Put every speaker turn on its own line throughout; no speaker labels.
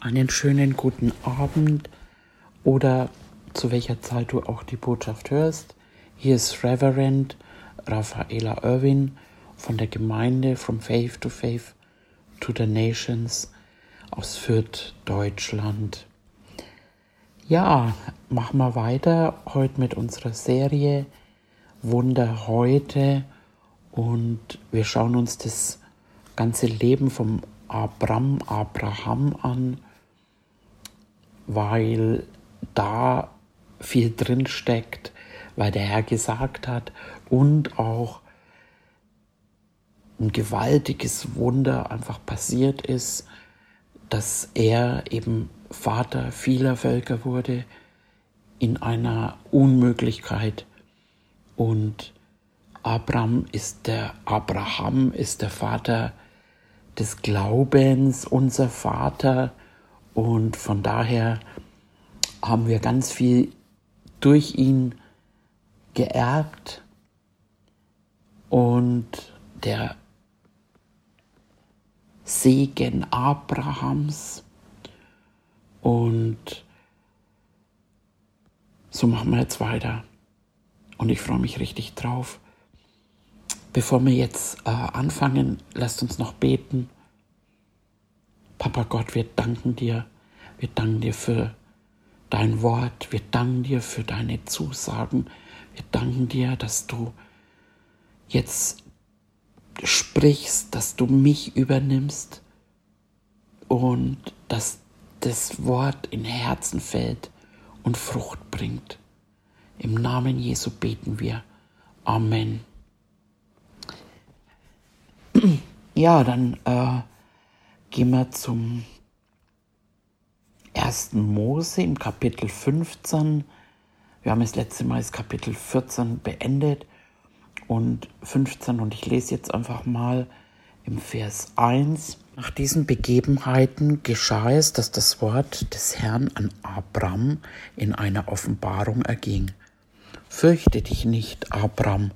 einen schönen guten Abend oder zu welcher Zeit du auch die Botschaft hörst. Hier ist Reverend Raffaela Irwin von der Gemeinde From Faith to Faith to the Nations aus Fürth, Deutschland. Ja, machen wir weiter heute mit unserer Serie Wunder heute und wir schauen uns das ganze Leben vom Abram, Abraham an, weil da viel drin steckt, weil der Herr gesagt hat und auch ein gewaltiges Wunder einfach passiert ist, dass er eben Vater vieler Völker wurde in einer Unmöglichkeit und Abraham ist der Abraham ist der Vater des Glaubens, unser Vater. Und von daher haben wir ganz viel durch ihn geerbt. Und der Segen Abrahams. Und so machen wir jetzt weiter. Und ich freue mich richtig drauf. Bevor wir jetzt äh, anfangen, lasst uns noch beten. Papa Gott, wir danken dir. Wir danken dir für dein Wort. Wir danken dir für deine Zusagen. Wir danken dir, dass du jetzt sprichst, dass du mich übernimmst und dass das Wort in Herzen fällt und Frucht bringt. Im Namen Jesu beten wir. Amen. Ja, dann äh, gehen wir zum ersten Mose im Kapitel 15. Wir haben das letzte Mal das Kapitel 14 beendet und 15 und ich lese jetzt einfach mal im Vers 1. Nach diesen Begebenheiten geschah es, dass das Wort des Herrn an Abram in einer Offenbarung erging. Fürchte dich nicht, Abram,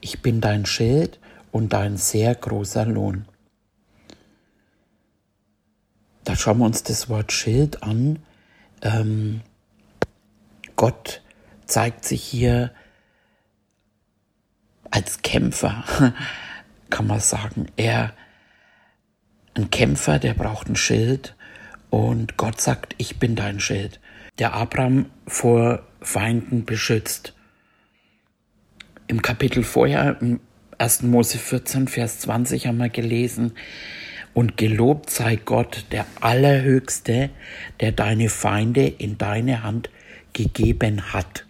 ich bin dein Schild und ein sehr großer Lohn. Da schauen wir uns das Wort Schild an. Ähm, Gott zeigt sich hier als Kämpfer, kann man sagen. Er, ein Kämpfer, der braucht ein Schild und Gott sagt, ich bin dein Schild, der Abraham vor Feinden beschützt. Im Kapitel vorher, im 1. Mose 14, Vers 20 haben wir gelesen. Und gelobt sei Gott, der Allerhöchste, der deine Feinde in deine Hand gegeben hat.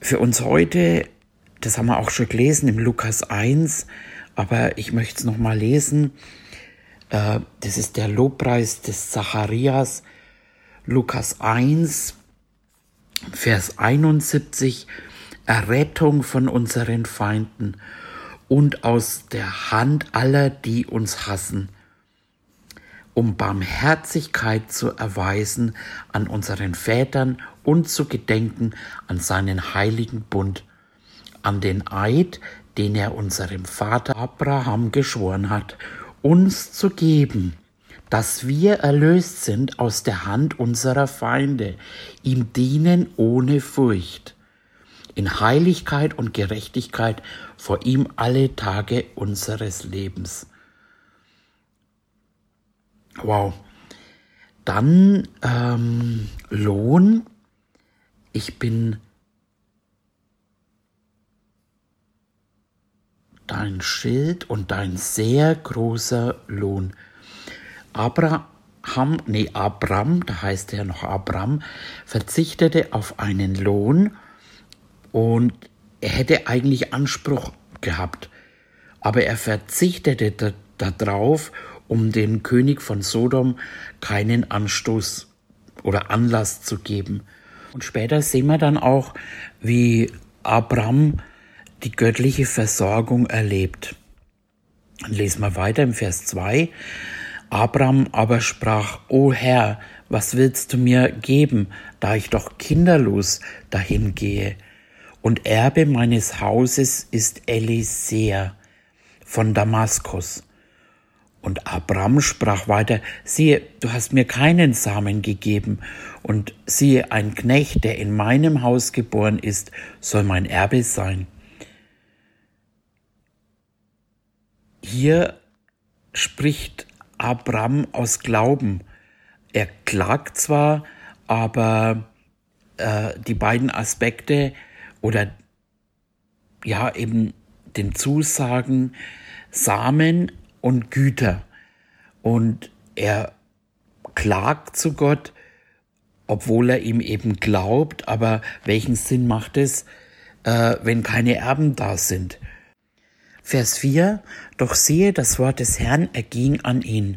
Für uns heute, das haben wir auch schon gelesen im Lukas 1, aber ich möchte es nochmal lesen. Äh, das ist der Lobpreis des Zacharias, Lukas 1, Vers 71 Errettung von unseren Feinden und aus der Hand aller, die uns hassen, um Barmherzigkeit zu erweisen an unseren Vätern und zu gedenken an seinen heiligen Bund, an den Eid, den er unserem Vater Abraham geschworen hat, uns zu geben, dass wir erlöst sind aus der Hand unserer Feinde, ihm dienen ohne Furcht in Heiligkeit und Gerechtigkeit vor ihm alle Tage unseres Lebens. Wow. Dann ähm, Lohn. Ich bin dein Schild und dein sehr großer Lohn. Abraham, nee, Abram, da heißt er noch Abram, verzichtete auf einen Lohn, und er hätte eigentlich Anspruch gehabt, aber er verzichtete darauf, um dem König von Sodom keinen Anstoß oder Anlass zu geben. Und später sehen wir dann auch, wie Abraham die göttliche Versorgung erlebt. Dann lesen wir weiter im Vers 2. Abraham aber sprach, O Herr, was willst du mir geben, da ich doch kinderlos dahin gehe? Und Erbe meines Hauses ist Elisea von Damaskus. Und Abraham sprach weiter, siehe, du hast mir keinen Samen gegeben, und siehe, ein Knecht, der in meinem Haus geboren ist, soll mein Erbe sein. Hier spricht Abraham aus Glauben. Er klagt zwar, aber äh, die beiden Aspekte oder ja eben den Zusagen Samen und Güter. Und er klagt zu Gott, obwohl er ihm eben glaubt, aber welchen Sinn macht es, äh, wenn keine Erben da sind? Vers 4, doch siehe, das Wort des Herrn erging an ihn.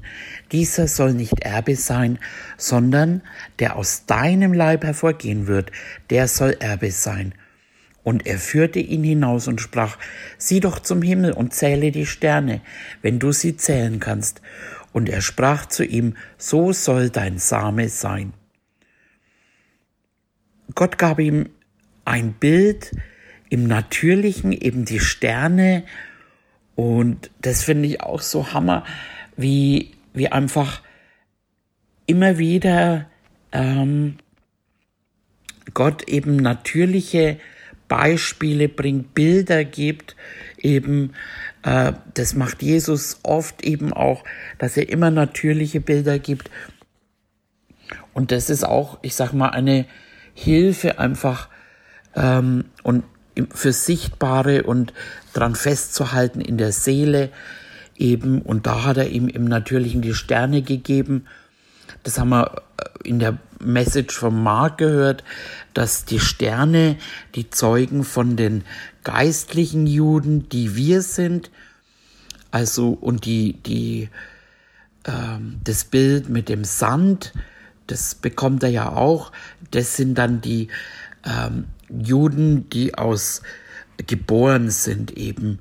Dieser soll nicht Erbe sein, sondern der aus deinem Leib hervorgehen wird, der soll Erbe sein. Und er führte ihn hinaus und sprach, sieh doch zum Himmel und zähle die Sterne, wenn du sie zählen kannst. Und er sprach zu ihm, so soll dein Same sein. Gott gab ihm ein Bild im Natürlichen, eben die Sterne, und das finde ich auch so Hammer, wie, wie einfach immer wieder ähm, Gott eben natürliche Beispiele bringt, Bilder gibt, eben, äh, das macht Jesus oft eben auch, dass er immer natürliche Bilder gibt. Und das ist auch, ich sag mal, eine Hilfe einfach ähm, und für Sichtbare und dran festzuhalten in der Seele eben. Und da hat er ihm im Natürlichen die Sterne gegeben. Das haben wir äh, in der Message vom Mark gehört, dass die Sterne die Zeugen von den geistlichen Juden, die wir sind, also und die die ähm, das Bild mit dem Sand, das bekommt er ja auch. Das sind dann die ähm, Juden, die aus geboren sind eben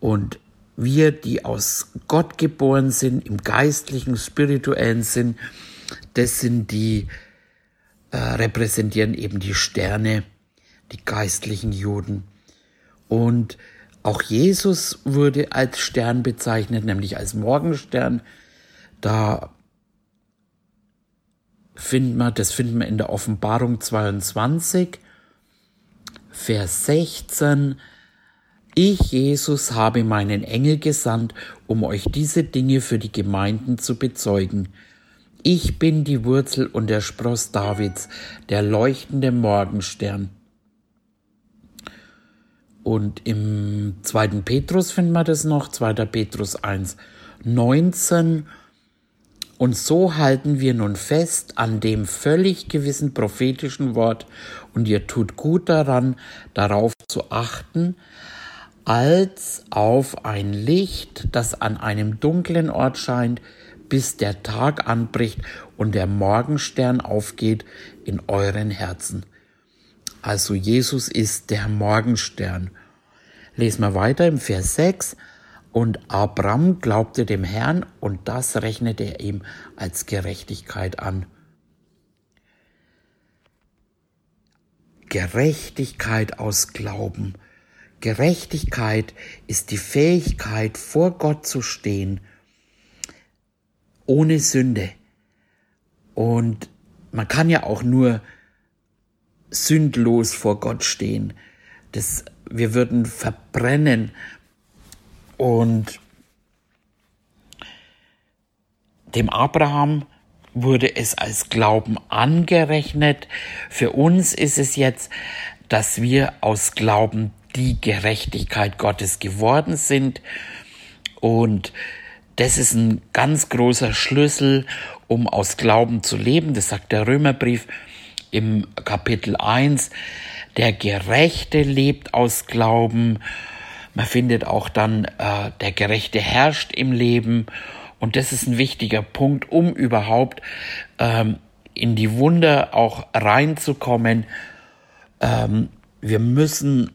und wir, die aus Gott geboren sind, im geistlichen, spirituellen Sinn, das sind die äh, repräsentieren eben die Sterne, die geistlichen Juden. Und auch Jesus wurde als Stern bezeichnet, nämlich als Morgenstern. Da finden wir, das finden wir in der Offenbarung 22, Vers 16. Ich, Jesus, habe meinen Engel gesandt, um euch diese Dinge für die Gemeinden zu bezeugen. Ich bin die Wurzel und der Spross Davids, der leuchtende Morgenstern. Und im zweiten Petrus finden wir das noch, 2. Petrus 1, 19. Und so halten wir nun fest an dem völlig gewissen prophetischen Wort, und ihr tut gut daran, darauf zu achten, als auf ein Licht, das an einem dunklen Ort scheint, bis der Tag anbricht und der Morgenstern aufgeht in euren Herzen. Also Jesus ist der Morgenstern. Lesen wir weiter im Vers 6. Und Abraham glaubte dem Herrn und das rechnete er ihm als Gerechtigkeit an. Gerechtigkeit aus Glauben. Gerechtigkeit ist die Fähigkeit, vor Gott zu stehen ohne Sünde. Und man kann ja auch nur sündlos vor Gott stehen. Das, wir würden verbrennen. Und dem Abraham wurde es als Glauben angerechnet. Für uns ist es jetzt, dass wir aus Glauben die Gerechtigkeit Gottes geworden sind. Und das ist ein ganz großer Schlüssel, um aus Glauben zu leben. Das sagt der Römerbrief im Kapitel 1. Der Gerechte lebt aus Glauben. Man findet auch dann, äh, der Gerechte herrscht im Leben. Und das ist ein wichtiger Punkt, um überhaupt ähm, in die Wunder auch reinzukommen. Ähm, wir müssen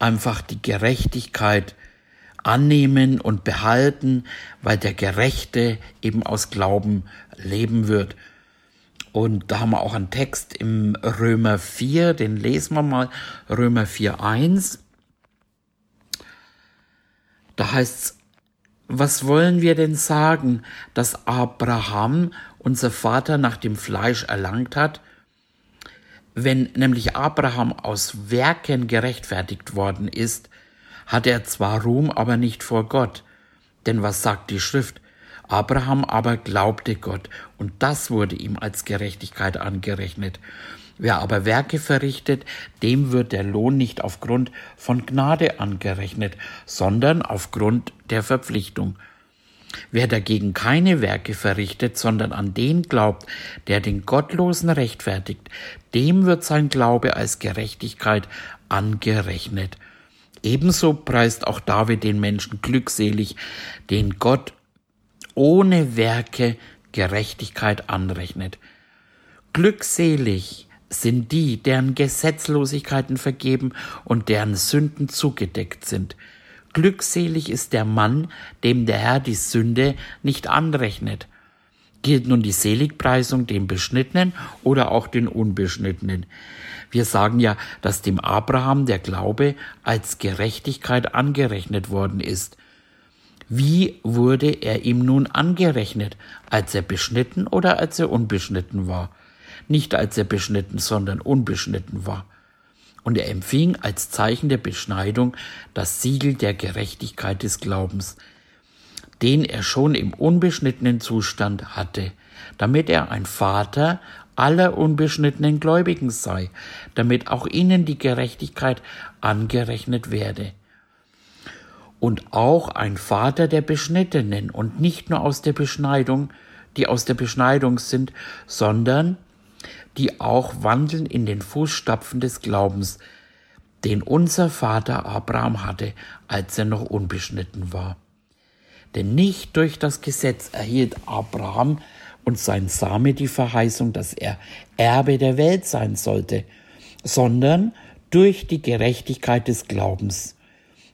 einfach die Gerechtigkeit annehmen und behalten, weil der Gerechte eben aus Glauben leben wird. Und da haben wir auch einen Text im Römer 4, den lesen wir mal, Römer 4, 1. Da heißt es, was wollen wir denn sagen, dass Abraham, unser Vater, nach dem Fleisch erlangt hat? Wenn nämlich Abraham aus Werken gerechtfertigt worden ist, hat er zwar Ruhm, aber nicht vor Gott. Denn was sagt die Schrift? Abraham aber glaubte Gott, und das wurde ihm als Gerechtigkeit angerechnet. Wer aber Werke verrichtet, dem wird der Lohn nicht aufgrund von Gnade angerechnet, sondern aufgrund der Verpflichtung. Wer dagegen keine Werke verrichtet, sondern an den glaubt, der den Gottlosen rechtfertigt, dem wird sein Glaube als Gerechtigkeit angerechnet. Ebenso preist auch David den Menschen glückselig, den Gott ohne Werke Gerechtigkeit anrechnet. Glückselig sind die, deren Gesetzlosigkeiten vergeben und deren Sünden zugedeckt sind. Glückselig ist der Mann, dem der Herr die Sünde nicht anrechnet. Gilt nun die Seligpreisung dem Beschnittenen oder auch den Unbeschnittenen? Wir sagen ja, dass dem Abraham der Glaube als Gerechtigkeit angerechnet worden ist. Wie wurde er ihm nun angerechnet, als er beschnitten oder als er unbeschnitten war? nicht als er beschnitten, sondern unbeschnitten war. Und er empfing als Zeichen der Beschneidung das Siegel der Gerechtigkeit des Glaubens, den er schon im unbeschnittenen Zustand hatte, damit er ein Vater aller unbeschnittenen Gläubigen sei, damit auch ihnen die Gerechtigkeit angerechnet werde. Und auch ein Vater der Beschnittenen und nicht nur aus der Beschneidung, die aus der Beschneidung sind, sondern die auch wandeln in den Fußstapfen des Glaubens, den unser Vater Abraham hatte, als er noch unbeschnitten war. Denn nicht durch das Gesetz erhielt Abraham und sein Same die Verheißung, dass er Erbe der Welt sein sollte, sondern durch die Gerechtigkeit des Glaubens.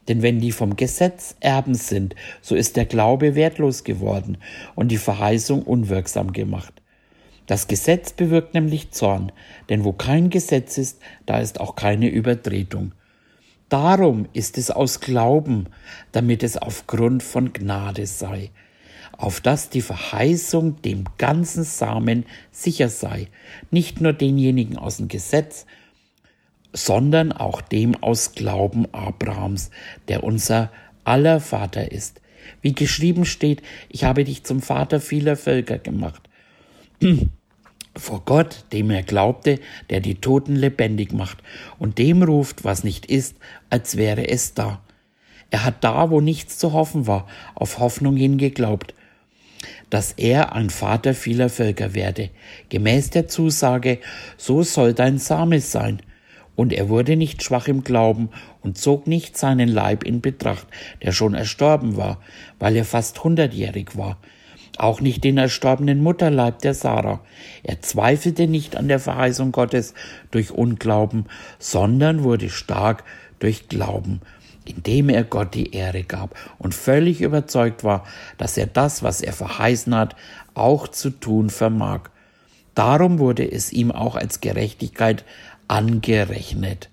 Denn wenn die vom Gesetz Erben sind, so ist der Glaube wertlos geworden und die Verheißung unwirksam gemacht. Das Gesetz bewirkt nämlich Zorn, denn wo kein Gesetz ist, da ist auch keine Übertretung. Darum ist es aus Glauben, damit es aufgrund von Gnade sei, auf dass die Verheißung dem ganzen Samen sicher sei, nicht nur denjenigen aus dem Gesetz, sondern auch dem aus Glauben Abrahams, der unser aller Vater ist. Wie geschrieben steht, ich habe dich zum Vater vieler Völker gemacht vor Gott, dem er glaubte, der die Toten lebendig macht und dem ruft, was nicht ist, als wäre es da. Er hat da, wo nichts zu hoffen war, auf Hoffnung hin geglaubt, dass er ein Vater vieler Völker werde, gemäß der Zusage, so soll dein Same sein. Und er wurde nicht schwach im Glauben und zog nicht seinen Leib in Betracht, der schon erstorben war, weil er fast hundertjährig war, auch nicht den erstorbenen Mutterleib der Sarah. Er zweifelte nicht an der Verheißung Gottes durch Unglauben, sondern wurde stark durch Glauben, indem er Gott die Ehre gab und völlig überzeugt war, dass er das, was er verheißen hat, auch zu tun vermag. Darum wurde es ihm auch als Gerechtigkeit angerechnet.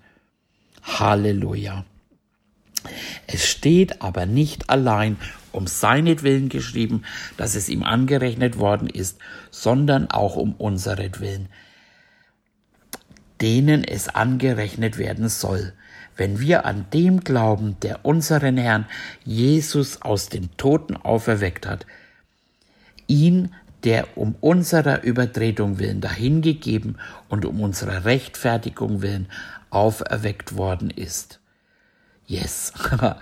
Halleluja. Es steht aber nicht allein um seinetwillen geschrieben, dass es ihm angerechnet worden ist, sondern auch um unseretwillen, denen es angerechnet werden soll, wenn wir an dem glauben, der unseren Herrn Jesus aus den Toten auferweckt hat, ihn, der um unserer Übertretung willen dahingegeben und um unserer Rechtfertigung willen auferweckt worden ist. Yes.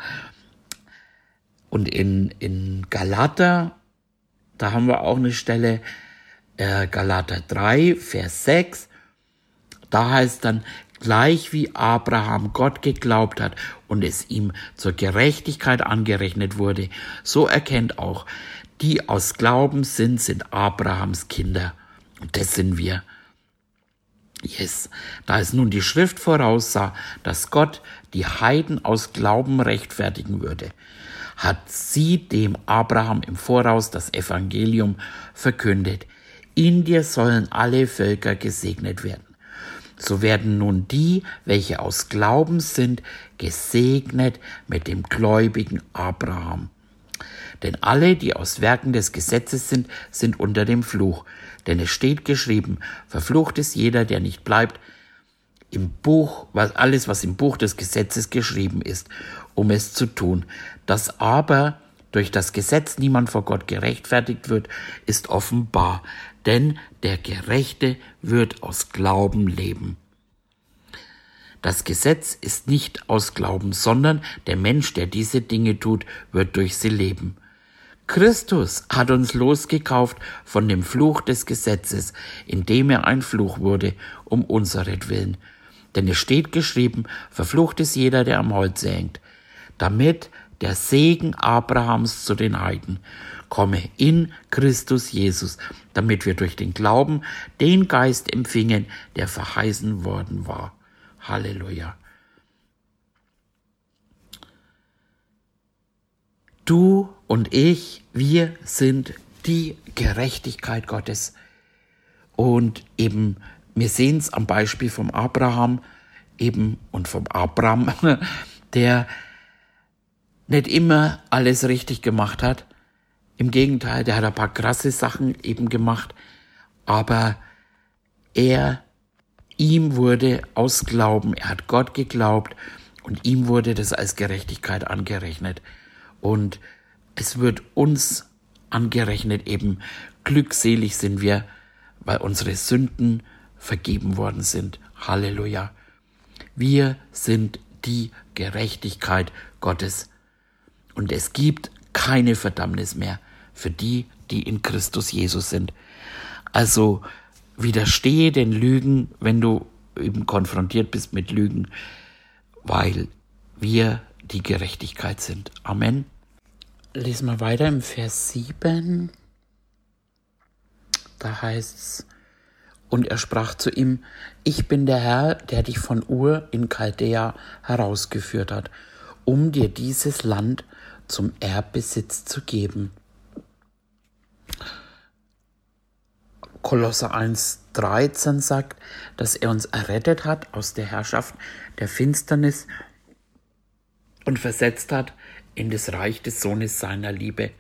Und in, in Galater, da haben wir auch eine Stelle, äh, Galater 3, Vers 6, da heißt dann, gleich wie Abraham Gott geglaubt hat und es ihm zur Gerechtigkeit angerechnet wurde, so erkennt auch, die aus Glauben sind, sind Abrahams Kinder. Und das sind wir. Yes, da es nun die Schrift voraussah, dass Gott die Heiden aus Glauben rechtfertigen würde, hat sie dem Abraham im Voraus das Evangelium verkündet. In dir sollen alle Völker gesegnet werden. So werden nun die, welche aus Glauben sind, gesegnet mit dem gläubigen Abraham. Denn alle, die aus Werken des Gesetzes sind, sind unter dem Fluch. Denn es steht geschrieben, verflucht ist jeder, der nicht bleibt im Buch, was alles, was im Buch des Gesetzes geschrieben ist, um es zu tun. Dass aber durch das Gesetz niemand vor Gott gerechtfertigt wird, ist offenbar, denn der Gerechte wird aus Glauben leben. Das Gesetz ist nicht aus Glauben, sondern der Mensch, der diese Dinge tut, wird durch sie leben. Christus hat uns losgekauft von dem Fluch des Gesetzes, indem er ein Fluch wurde, um unseretwillen. Denn es steht geschrieben, verflucht ist jeder, der am Holz hängt, damit der Segen Abrahams zu den Heiden komme in Christus Jesus, damit wir durch den Glauben den Geist empfingen, der verheißen worden war. Halleluja. Du und ich, wir sind die Gerechtigkeit Gottes. Und eben, wir sehen es am Beispiel vom Abraham eben und vom Abraham, der nicht immer alles richtig gemacht hat. Im Gegenteil, der hat ein paar krasse Sachen eben gemacht, aber er Ihm wurde aus Glauben, er hat Gott geglaubt und ihm wurde das als Gerechtigkeit angerechnet. Und es wird uns angerechnet eben, glückselig sind wir, weil unsere Sünden vergeben worden sind. Halleluja. Wir sind die Gerechtigkeit Gottes. Und es gibt keine Verdammnis mehr für die, die in Christus Jesus sind. Also widerstehe den Lügen, wenn du eben konfrontiert bist mit Lügen, weil wir die Gerechtigkeit sind. Amen. Lesen wir weiter im Vers 7. Da heißt es, und er sprach zu ihm, ich bin der Herr, der dich von Ur in Chaldea herausgeführt hat, um dir dieses Land zum Erbbesitz zu geben. Kolosser 1,13 sagt, dass er uns errettet hat aus der Herrschaft der Finsternis und versetzt hat in das Reich des Sohnes seiner Liebe.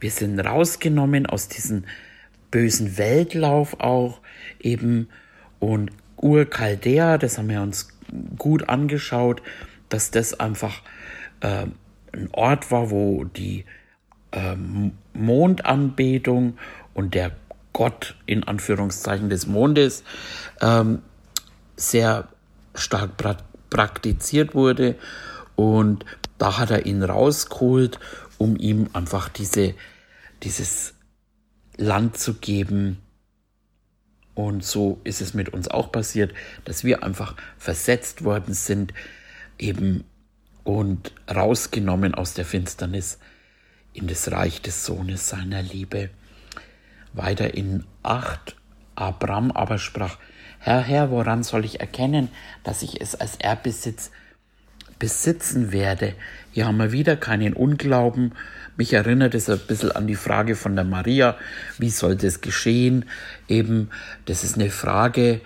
Wir sind rausgenommen aus diesem bösen Weltlauf auch eben und Ur-Chaldea, das haben wir uns gut angeschaut, dass das einfach äh, ein Ort war, wo die äh, Mondanbetung und der Gott in Anführungszeichen des Mondes ähm, sehr stark pra praktiziert wurde. Und da hat er ihn rausgeholt, um ihm einfach diese, dieses Land zu geben. Und so ist es mit uns auch passiert, dass wir einfach versetzt worden sind, eben und rausgenommen aus der Finsternis in das Reich des Sohnes seiner Liebe. Weiter in acht Abram aber sprach, Herr, Herr, woran soll ich erkennen, dass ich es als Erbbesitz besitzen werde? Hier haben wir wieder keinen Unglauben. Mich erinnert es ein bisschen an die Frage von der Maria, wie soll das geschehen? Eben, das ist eine Frage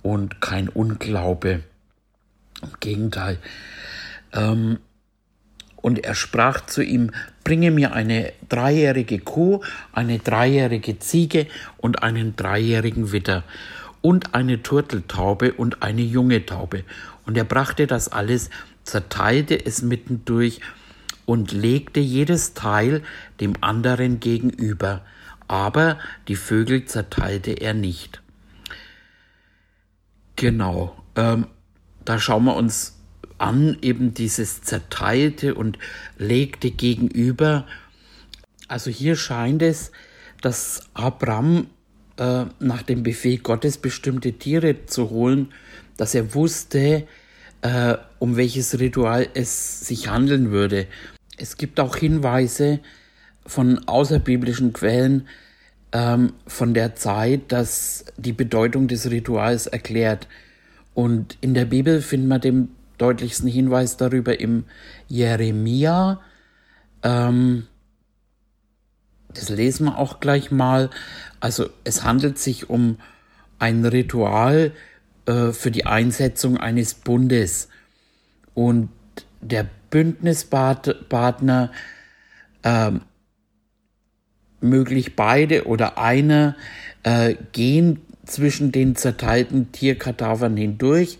und kein Unglaube. Im Gegenteil. Ähm, und er sprach zu ihm, bringe mir eine dreijährige Kuh, eine dreijährige Ziege und einen dreijährigen Witter und eine Turteltaube und eine junge Taube. Und er brachte das alles, zerteilte es mittendurch und legte jedes Teil dem anderen gegenüber. Aber die Vögel zerteilte er nicht. Genau, ähm, da schauen wir uns an, eben dieses Zerteilte und legte gegenüber. Also hier scheint es, dass Abraham äh, nach dem Befehl Gottes bestimmte Tiere zu holen, dass er wusste, äh, um welches Ritual es sich handeln würde. Es gibt auch Hinweise von außerbiblischen Quellen ähm, von der Zeit, das die Bedeutung des Rituals erklärt. Und in der Bibel finden wir dem deutlichsten Hinweis darüber im Jeremia. Ähm, das lesen wir auch gleich mal. Also es handelt sich um ein Ritual äh, für die Einsetzung eines Bundes. Und der Bündnispartner äh, möglich beide oder einer äh, gehen zwischen den zerteilten Tierkadavern hindurch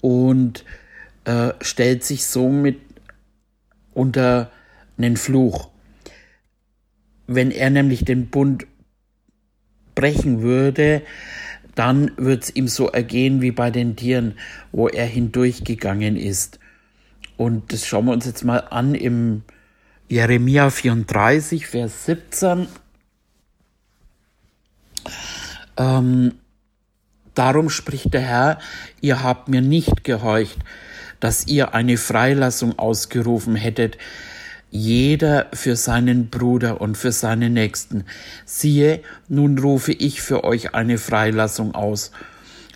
und äh, stellt sich somit unter einen Fluch. Wenn er nämlich den Bund brechen würde, dann wird es ihm so ergehen wie bei den Tieren, wo er hindurchgegangen ist. Und das schauen wir uns jetzt mal an im Jeremia 34, Vers 17. Ähm, Darum spricht der Herr, ihr habt mir nicht gehorcht, dass ihr eine Freilassung ausgerufen hättet, jeder für seinen Bruder und für seinen Nächsten. Siehe, nun rufe ich für euch eine Freilassung aus,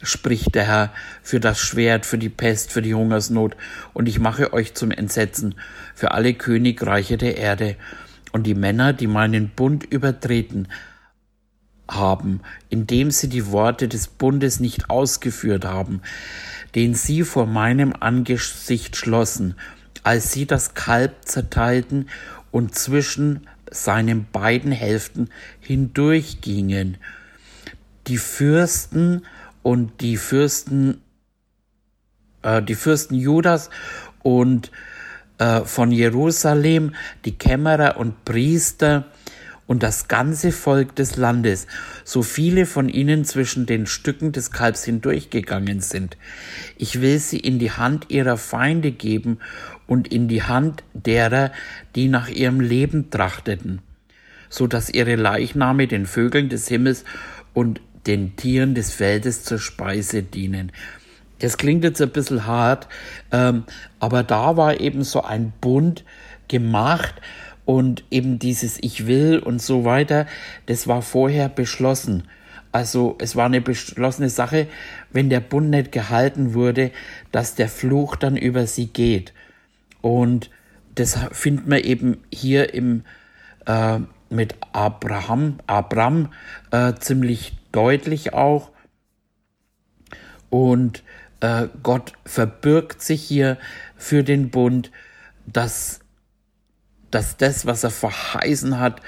spricht der Herr, für das Schwert, für die Pest, für die Hungersnot, und ich mache euch zum Entsetzen für alle Königreiche der Erde. Und die Männer, die meinen Bund übertreten, haben, indem sie die Worte des Bundes nicht ausgeführt haben, den sie vor meinem Angesicht schlossen, als sie das Kalb zerteilten und zwischen seinen beiden Hälften hindurchgingen. Die Fürsten und die Fürsten, äh, die Fürsten Judas und äh, von Jerusalem, die Kämmerer und Priester, und das ganze Volk des Landes, so viele von ihnen zwischen den Stücken des Kalbs hindurchgegangen sind. Ich will sie in die Hand ihrer Feinde geben und in die Hand derer, die nach ihrem Leben trachteten, so dass ihre Leichname den Vögeln des Himmels und den Tieren des Feldes zur Speise dienen. Das klingt jetzt ein bisschen hart, ähm, aber da war eben so ein Bund gemacht, und eben dieses Ich will und so weiter, das war vorher beschlossen. Also es war eine beschlossene Sache, wenn der Bund nicht gehalten wurde, dass der Fluch dann über sie geht. Und das findet man eben hier im, äh, mit Abraham, Abraham äh, ziemlich deutlich auch. Und äh, Gott verbirgt sich hier für den Bund, dass dass das, was er verheißen hat,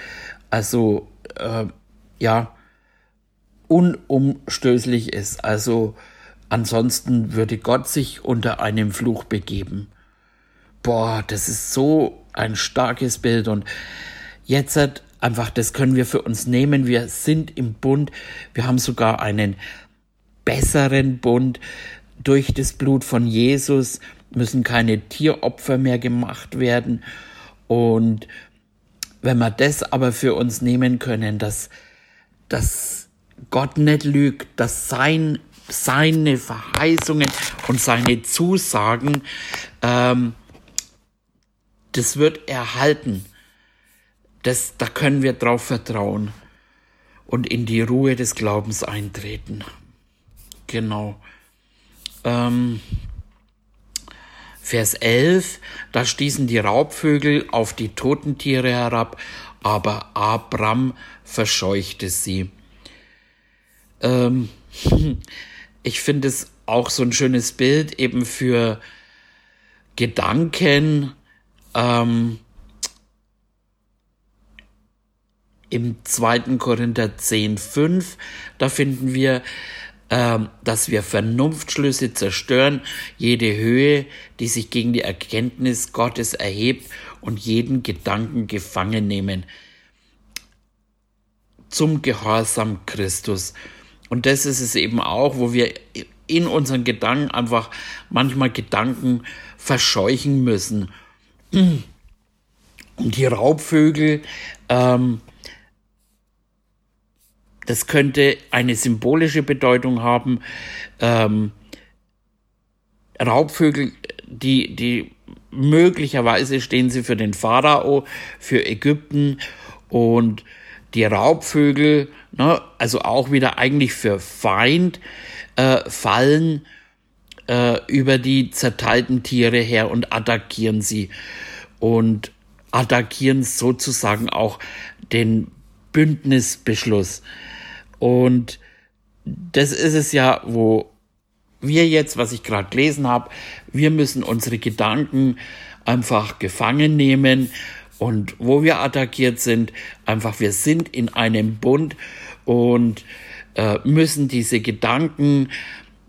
also äh, ja, unumstößlich ist. Also ansonsten würde Gott sich unter einem Fluch begeben. Boah, das ist so ein starkes Bild und jetzt hat einfach, das können wir für uns nehmen. Wir sind im Bund. Wir haben sogar einen besseren Bund. Durch das Blut von Jesus müssen keine Tieropfer mehr gemacht werden. Und wenn wir das aber für uns nehmen können, dass, dass Gott nicht lügt, dass sein, seine Verheißungen und seine Zusagen, ähm, das wird erhalten. Das, da können wir drauf vertrauen und in die Ruhe des Glaubens eintreten. Genau. Ähm, Vers 11, da stießen die Raubvögel auf die toten Tiere herab, aber Abram verscheuchte sie. Ähm, ich finde es auch so ein schönes Bild eben für Gedanken. Ähm, Im 2. Korinther 10, 5, da finden wir, ähm, dass wir Vernunftschlüsse zerstören, jede Höhe, die sich gegen die Erkenntnis Gottes erhebt und jeden Gedanken gefangen nehmen zum Gehorsam Christus. Und das ist es eben auch, wo wir in unseren Gedanken einfach manchmal Gedanken verscheuchen müssen. Und die Raubvögel, ähm, das könnte eine symbolische Bedeutung haben. Ähm, Raubvögel, die, die möglicherweise stehen sie für den Pharao, für Ägypten und die Raubvögel, ne, also auch wieder eigentlich für Feind, äh, fallen äh, über die zerteilten Tiere her und attackieren sie und attackieren sozusagen auch den Bündnisbeschluss. Und das ist es ja, wo wir jetzt, was ich gerade gelesen habe, wir müssen unsere Gedanken einfach gefangen nehmen Und wo wir attackiert sind, einfach wir sind in einem Bund und äh, müssen diese Gedanken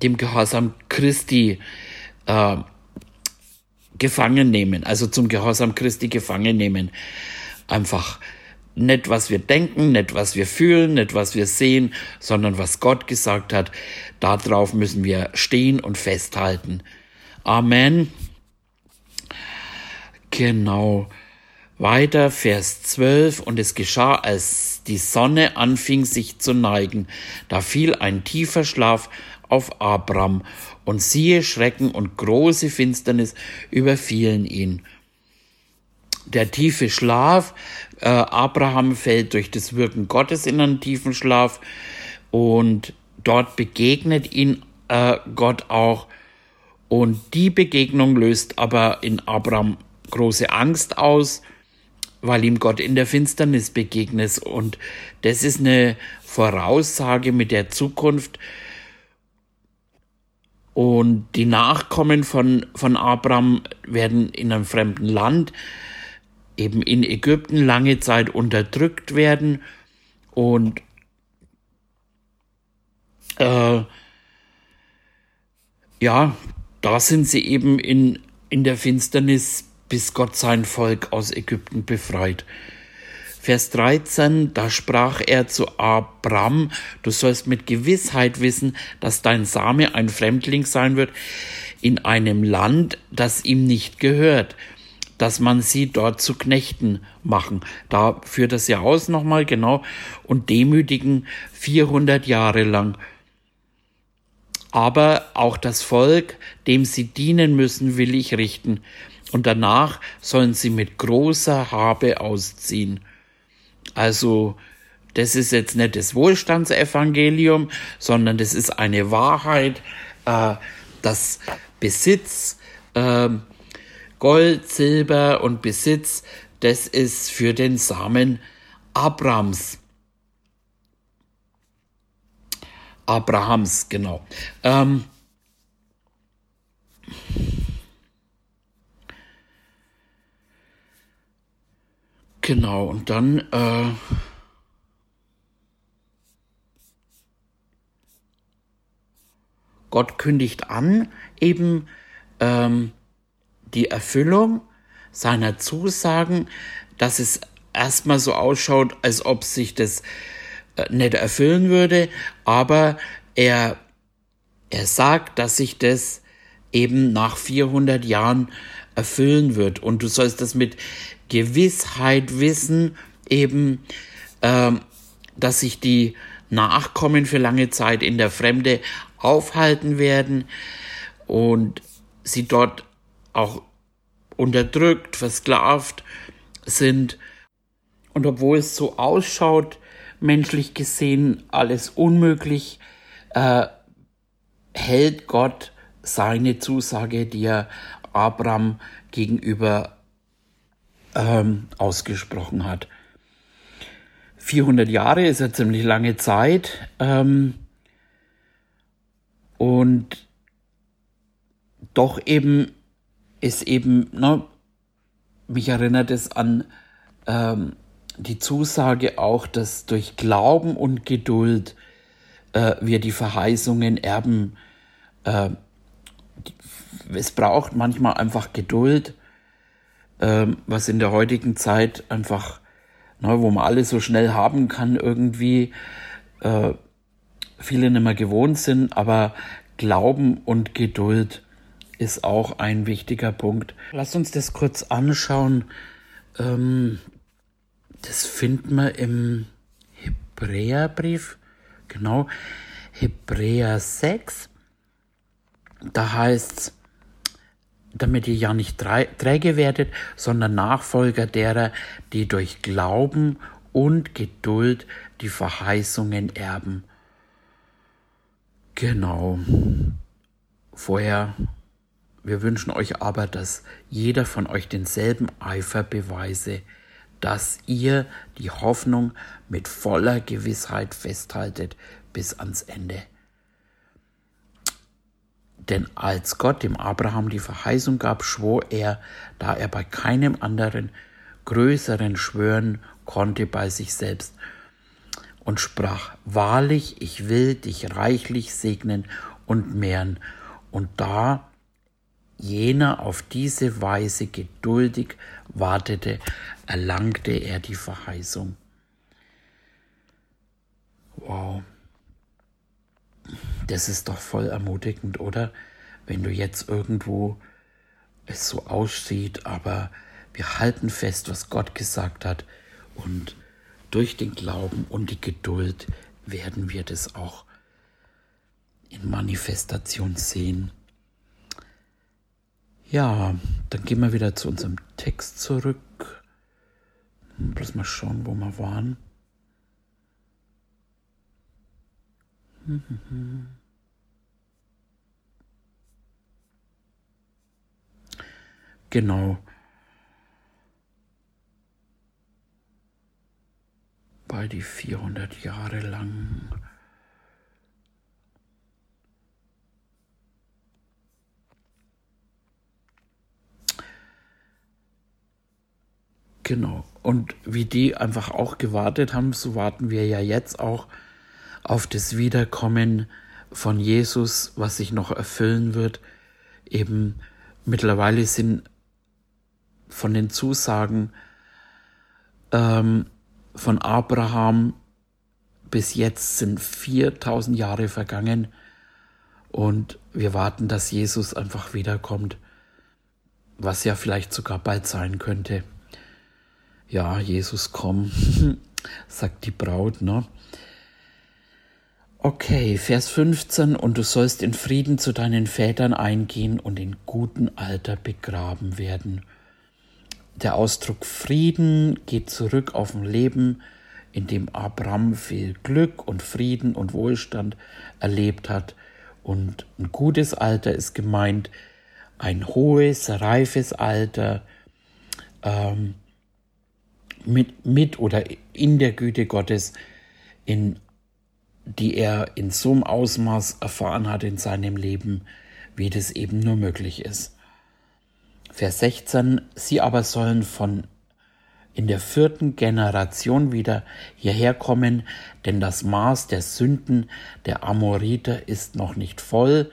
dem Gehorsam Christi äh, gefangen nehmen, also zum Gehorsam Christi gefangen nehmen. Einfach nicht, was wir denken, nicht, was wir fühlen, nicht, was wir sehen, sondern was Gott gesagt hat. Darauf müssen wir stehen und festhalten. Amen. Genau. Weiter, Vers 12. Und es geschah, als die Sonne anfing sich zu neigen, da fiel ein tiefer Schlaf auf Abram, und siehe Schrecken und große Finsternis überfielen ihn. Der tiefe Schlaf, äh, Abraham fällt durch das Wirken Gottes in einen tiefen Schlaf. Und dort begegnet ihn äh, Gott auch. Und die Begegnung löst aber in Abraham große Angst aus, weil ihm Gott in der Finsternis begegnet. Und das ist eine Voraussage mit der Zukunft, und die Nachkommen von, von Abraham werden in einem fremden Land, eben in Ägypten, lange Zeit unterdrückt werden. Und äh, ja, da sind sie eben in, in der Finsternis, bis Gott sein Volk aus Ägypten befreit. Vers 13, da sprach er zu Abram, du sollst mit Gewissheit wissen, dass dein Same ein Fremdling sein wird in einem Land, das ihm nicht gehört, dass man sie dort zu Knechten machen. Da führt das ja aus nochmal genau und demütigen 400 Jahre lang. Aber auch das Volk, dem sie dienen müssen, will ich richten. Und danach sollen sie mit großer Habe ausziehen. Also das ist jetzt nicht das Wohlstandsevangelium, sondern das ist eine Wahrheit, äh, dass Besitz, äh, Gold, Silber und Besitz, das ist für den Samen Abrams. Abrahams, genau. Ähm, Genau, und dann äh, Gott kündigt an, eben ähm, die Erfüllung seiner Zusagen, dass es erstmal so ausschaut, als ob sich das äh, nicht erfüllen würde, aber er, er sagt, dass sich das eben nach 400 Jahren erfüllen wird. Und du sollst das mit Gewissheit wissen, eben, äh, dass sich die Nachkommen für lange Zeit in der Fremde aufhalten werden und sie dort auch unterdrückt, versklavt sind. Und obwohl es so ausschaut, menschlich gesehen alles unmöglich, äh, hält Gott seine Zusage, die er Abraham gegenüber ähm, ausgesprochen hat. 400 Jahre ist ja ziemlich lange Zeit. Ähm, und doch eben ist eben, ne, mich erinnert es an ähm, die Zusage auch, dass durch Glauben und Geduld äh, wir die Verheißungen erben. Äh, es braucht manchmal einfach Geduld ähm, was in der heutigen Zeit einfach, ne, wo man alles so schnell haben kann, irgendwie äh, viele nicht mehr gewohnt sind, aber Glauben und Geduld ist auch ein wichtiger Punkt. Lass uns das kurz anschauen. Ähm, das finden wir im Hebräerbrief, genau, Hebräer 6. Da heißt's, damit ihr ja nicht träge werdet, sondern Nachfolger derer, die durch Glauben und Geduld die Verheißungen erben. Genau. Vorher, wir wünschen euch aber, dass jeder von euch denselben Eifer beweise, dass ihr die Hoffnung mit voller Gewissheit festhaltet bis ans Ende. Denn als Gott dem Abraham die Verheißung gab, schwor er, da er bei keinem anderen größeren schwören konnte bei sich selbst und sprach, wahrlich, ich will dich reichlich segnen und mehren. Und da jener auf diese Weise geduldig wartete, erlangte er die Verheißung. Wow. Das ist doch voll ermutigend, oder? Wenn du jetzt irgendwo es so aussieht, aber wir halten fest, was Gott gesagt hat und durch den Glauben und die Geduld werden wir das auch in Manifestation sehen. Ja, dann gehen wir wieder zu unserem Text zurück. Bloß mal schauen, wo wir waren. Genau. Bei die 400 Jahre lang Genau. Und wie die einfach auch gewartet haben, so warten wir ja jetzt auch auf das Wiederkommen von Jesus, was sich noch erfüllen wird. Eben mittlerweile sind von den Zusagen ähm, von Abraham bis jetzt sind 4000 Jahre vergangen und wir warten, dass Jesus einfach wiederkommt, was ja vielleicht sogar bald sein könnte ja, Jesus, komm, sagt die Braut, ne? Okay, Vers 15, und du sollst in Frieden zu deinen Vätern eingehen und in gutem Alter begraben werden. Der Ausdruck Frieden geht zurück auf ein Leben, in dem Abraham viel Glück und Frieden und Wohlstand erlebt hat. Und ein gutes Alter ist gemeint, ein hohes, reifes Alter, ähm, mit, mit oder in der Güte Gottes, in die er in so einem Ausmaß erfahren hat in seinem Leben, wie das eben nur möglich ist. Vers 16, sie aber sollen von in der vierten Generation wieder hierher kommen, denn das Maß der Sünden der Amoriter ist noch nicht voll.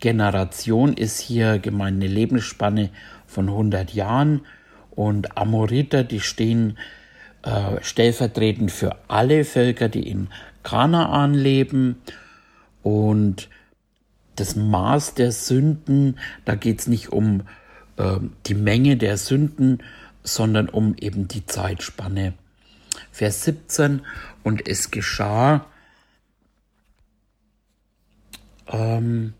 Generation ist hier gemeine Lebensspanne von 100 Jahren und Amoriter, die stehen äh, stellvertretend für alle Völker, die in Kanaan leben. Und das Maß der Sünden, da geht es nicht um äh, die Menge der Sünden, sondern um eben die Zeitspanne. Vers 17, und es geschah, ähm,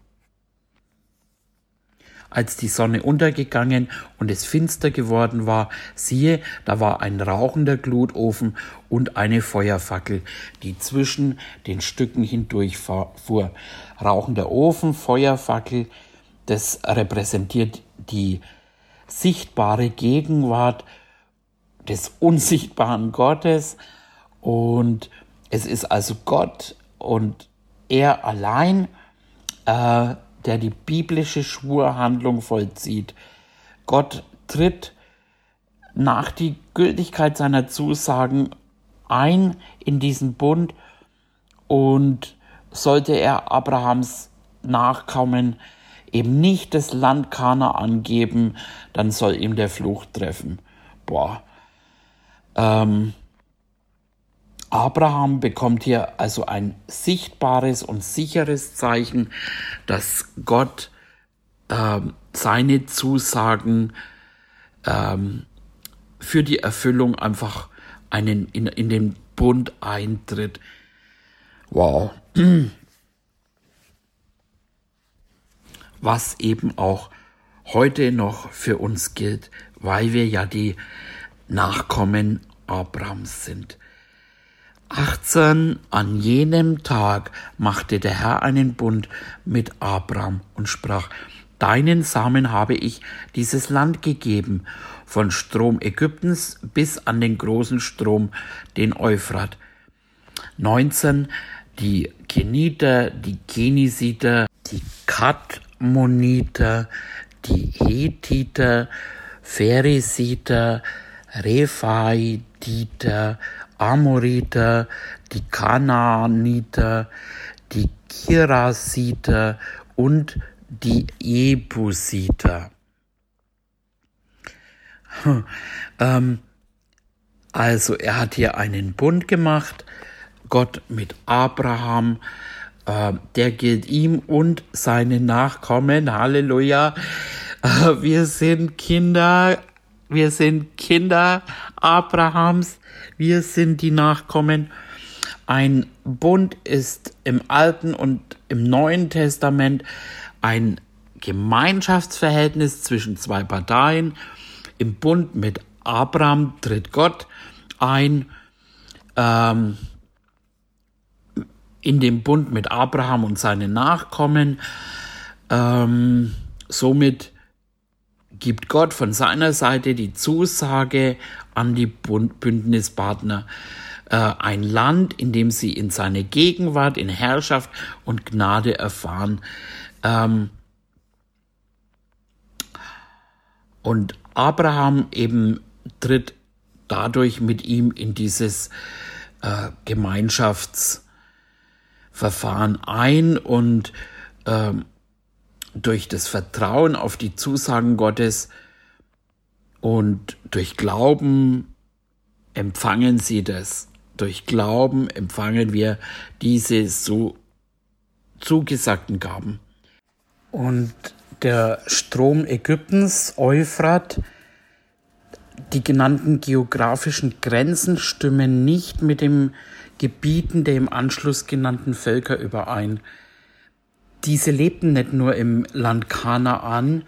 als die Sonne untergegangen und es finster geworden war, siehe, da war ein rauchender Glutofen und eine Feuerfackel, die zwischen den Stücken hindurch fuhr. Rauchender Ofen, Feuerfackel, das repräsentiert die sichtbare Gegenwart des unsichtbaren Gottes und es ist also Gott und er allein, äh, der die biblische Schwurhandlung vollzieht. Gott tritt nach die Gültigkeit seiner Zusagen ein in diesen Bund und sollte er Abrahams Nachkommen eben nicht das Land Kana angeben, dann soll ihm der Fluch treffen. Boah. Ähm, Abraham bekommt hier also ein sichtbares und sicheres Zeichen, dass Gott äh, seine Zusagen ähm, für die Erfüllung einfach einen, in, in den Bund eintritt. Wow. Was eben auch heute noch für uns gilt, weil wir ja die Nachkommen Abrams sind. 18 An jenem Tag machte der Herr einen Bund mit Abraham und sprach, Deinen Samen habe ich dieses Land gegeben, von Strom Ägyptens bis an den großen Strom, den Euphrat. 19 Die Keniter, die Genisiter, die Kadmoniter, die Hethiter, Pheresiter, Rephaiditer, Amoriter, die Kanaaniter, die Kirasiter und die Jebusiter. Ähm, also er hat hier einen Bund gemacht, Gott mit Abraham, äh, der gilt ihm und seine Nachkommen, Halleluja. Äh, wir sind Kinder, wir sind Kinder Abrahams, wir sind die Nachkommen. Ein Bund ist im Alten und im Neuen Testament ein Gemeinschaftsverhältnis zwischen zwei Parteien. Im Bund mit Abraham tritt Gott ein. Ähm, in dem Bund mit Abraham und seinen Nachkommen. Ähm, somit gibt Gott von seiner Seite die Zusage an die Bündnispartner, äh, ein Land, in dem sie in seine Gegenwart, in Herrschaft und Gnade erfahren. Ähm, und Abraham eben tritt dadurch mit ihm in dieses äh, Gemeinschaftsverfahren ein und ähm, durch das Vertrauen auf die Zusagen Gottes und durch Glauben empfangen sie das. Durch Glauben empfangen wir diese so zugesagten Gaben.
Und der Strom Ägyptens, Euphrat, die genannten geografischen Grenzen stimmen nicht mit den Gebieten der im Anschluss genannten Völker überein diese lebten nicht nur im Land Kanaan.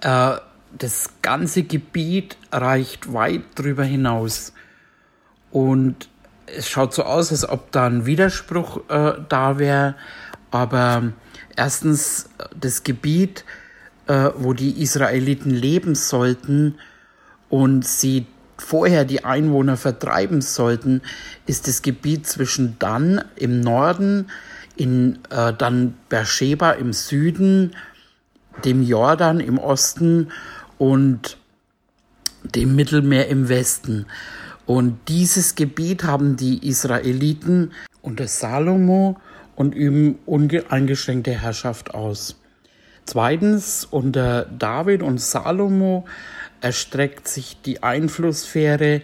Äh, das ganze Gebiet reicht weit drüber hinaus. Und es schaut so aus, als ob da ein Widerspruch äh, da wäre. Aber erstens, das Gebiet, äh, wo die Israeliten leben sollten und sie vorher die Einwohner vertreiben sollten, ist das Gebiet zwischen dann im Norden, in äh, dann Beersheba im Süden, dem Jordan im Osten und dem Mittelmeer im Westen. Und dieses Gebiet haben die Israeliten unter Salomo und üben uneingeschränkte Herrschaft aus. Zweitens, unter David und Salomo erstreckt sich die Einflusssphäre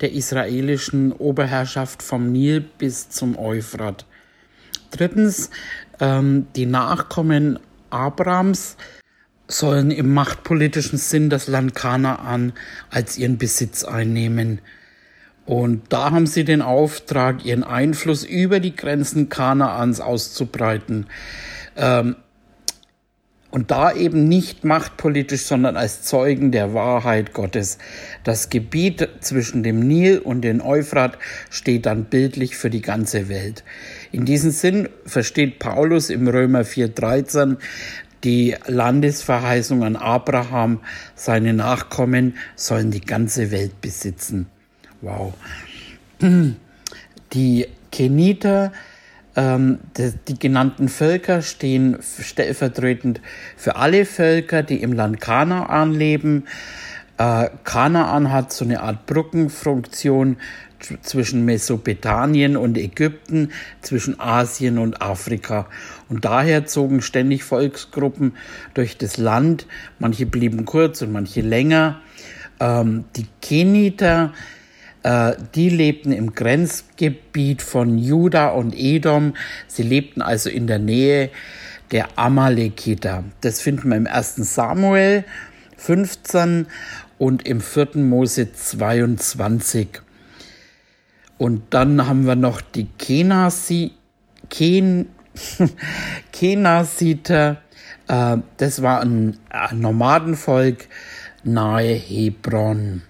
der israelischen Oberherrschaft vom Nil bis zum Euphrat. Drittens, ähm, die Nachkommen Abrams sollen im machtpolitischen Sinn das Land Kanaan als ihren Besitz einnehmen. Und da haben sie den Auftrag, ihren Einfluss über die Grenzen Kanaans auszubreiten. Ähm, und da eben nicht machtpolitisch, sondern als Zeugen der Wahrheit Gottes. Das Gebiet zwischen dem Nil und dem Euphrat steht dann bildlich für die ganze Welt. In diesem Sinn versteht Paulus im Römer 4.13 die Landesverheißung an Abraham, seine Nachkommen sollen die ganze Welt besitzen. Wow. Die Keniter ähm, die, die, genannten Völker stehen stellvertretend für alle Völker, die im Land Kanaan leben. Äh, Kanaan hat so eine Art Brückenfunktion zwischen Mesopotamien und Ägypten, zwischen Asien und Afrika. Und daher zogen ständig Volksgruppen durch das Land. Manche blieben kurz und manche länger. Ähm, die Keniter, äh, die lebten im Grenzgebiet von Juda und Edom. Sie lebten also in der Nähe der Amalekiter. Das finden wir im 1. Samuel 15 und im 4. Mose 22. Und dann haben wir noch die Kenasi, Ken, Kenasiter. Äh, das war ein, ein Nomadenvolk nahe Hebron.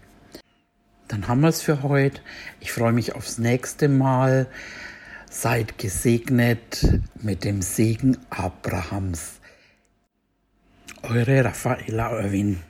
Dann haben wir es für heute. Ich freue mich aufs nächste Mal. Seid gesegnet mit dem Segen Abrahams. Eure Raffaella Irwin.